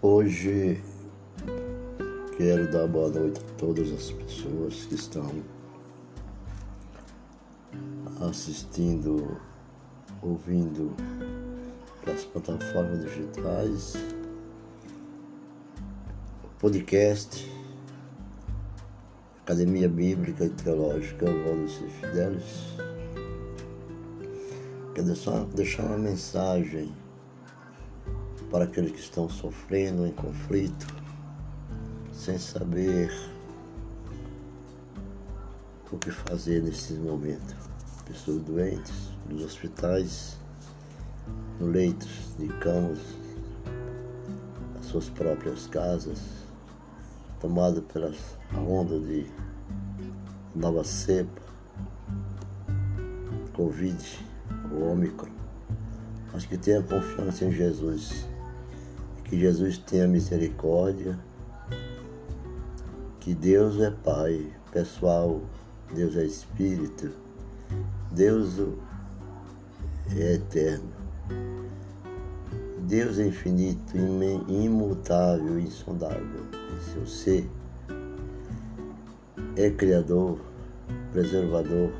Hoje quero dar boa noite a todas as pessoas que estão assistindo, ouvindo pelas plataformas digitais, podcast, Academia Bíblica e Teológica Valdos e Fidelis. Quero só deixar uma mensagem para aqueles que estão sofrendo em conflito, sem saber o que fazer nesse momento. Pessoas doentes, nos hospitais, no leitos de camas, as suas próprias casas, tomadas pela onda de nova cepa, Covid, o Ômicron. Mas que tenha confiança em Jesus que Jesus tenha misericórdia, que Deus é Pai, pessoal, Deus é Espírito, Deus é eterno. Deus é infinito, imutável, insondável. Em seu ser é Criador, preservador,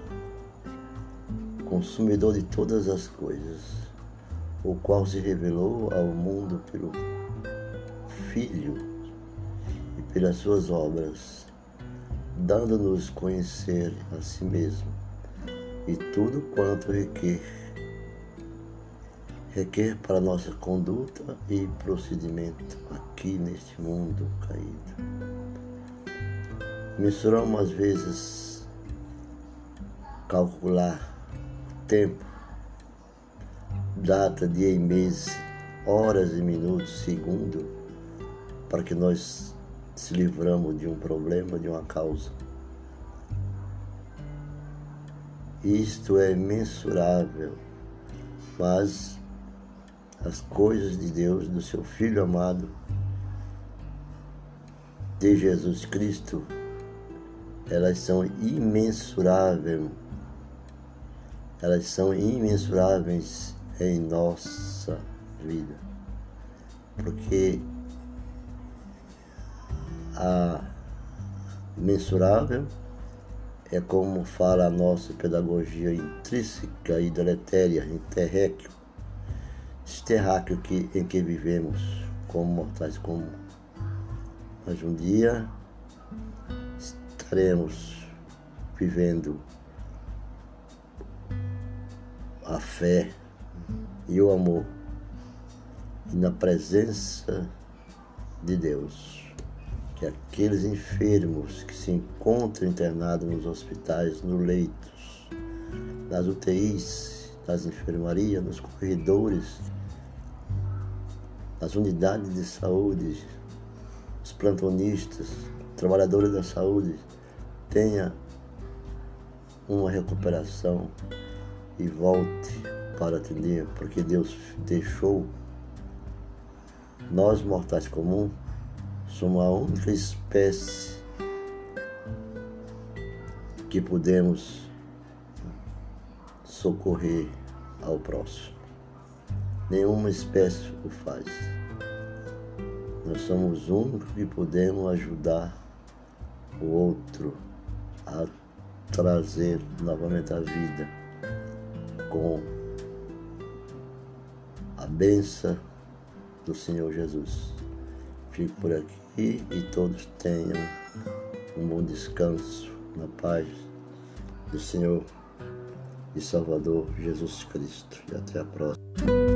consumidor de todas as coisas, o qual se revelou ao mundo pelo Filho e pelas suas obras, dando-nos conhecer a si mesmo e tudo quanto requer, requer para nossa conduta e procedimento aqui neste mundo caído. Mensuramos às vezes calcular tempo, data, dia e mês, horas e minutos, segundo, para que nós se livramos de um problema, de uma causa. Isto é mensurável, mas as coisas de Deus, do seu Filho amado, de Jesus Cristo, elas são imensuráveis. Elas são imensuráveis em nossa vida. Porque a mensurável é como fala a nossa pedagogia intrínseca e deletéria, interréquio, terráqueo que, em que vivemos como mortais comuns. Mas um dia estaremos vivendo a fé e o amor e na presença de Deus que aqueles enfermos que se encontram internados nos hospitais, nos leitos, nas UTIs, nas enfermarias, nos corredores, nas unidades de saúde, os plantonistas, trabalhadores da saúde, tenha uma recuperação e volte para atender, porque Deus deixou nós mortais comuns Somos a única espécie que podemos socorrer ao próximo. Nenhuma espécie o faz. Nós somos os únicos que podemos ajudar o outro a trazer novamente a vida com a benção do Senhor Jesus. Fico por aqui e todos tenham um bom descanso na paz do Senhor e Salvador Jesus Cristo. E até a próxima.